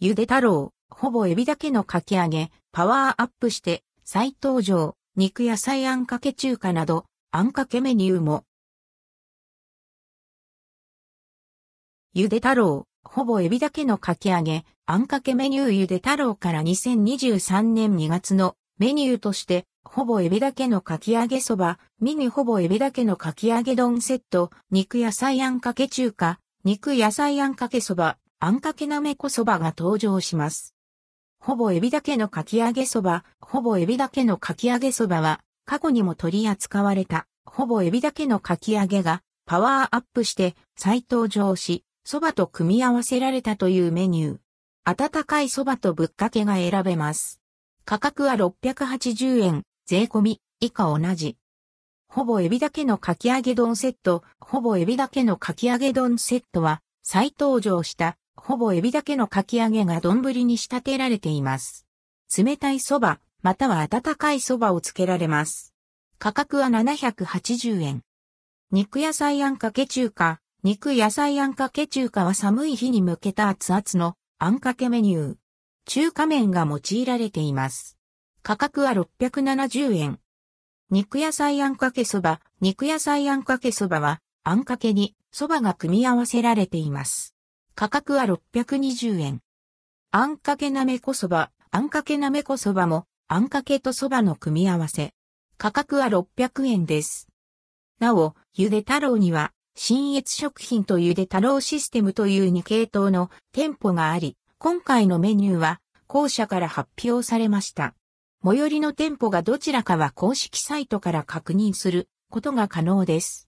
ゆで太郎、ほぼエビだけのかき揚げ、パワーアップして、再登場、肉野菜あんかけ中華など、あんかけメニューも。ゆで太郎、ほぼエビだけのかき揚げ、あんかけメニュー。ゆで太郎から2023年2月のメニューとして、ほぼエビだけのかき揚げそば、ミニほぼエビだけのかき揚げ丼セット、肉野菜あんかけ中華、肉野菜あんかけそば、あんかけなめこそばが登場します。ほぼエビだけのかき揚げそば、ほぼエビだけのかき揚げそばは、過去にも取り扱われた、ほぼエビだけのかき揚げが、パワーアップして再登場し、そばと組み合わせられたというメニュー。温かいそばとぶっかけが選べます。価格は680円、税込み、以下同じ。ほぼエビだけのかき揚げ丼セット、ほぼエビだけのかき揚げ丼セットは、再登場したほぼエビだけのかき揚げが丼に仕立てられています。冷たい蕎麦、または温かい蕎麦をつけられます。価格は780円。肉野菜あんかけ中華、肉野菜あんかけ中華は寒い日に向けた熱々のあんかけメニュー。中華麺が用いられています。価格は670円。肉野菜あんかけそば、肉野菜あんかけそばは、あんかけにそばが組み合わせられています。価格は620円。あんかけなめこそば、あんかけなめこそばも、あんかけとそばの組み合わせ。価格は600円です。なお、ゆで太郎には、新越食品とゆで太郎システムという2系統の店舗があり、今回のメニューは、後者から発表されました。最寄りの店舗がどちらかは公式サイトから確認することが可能です。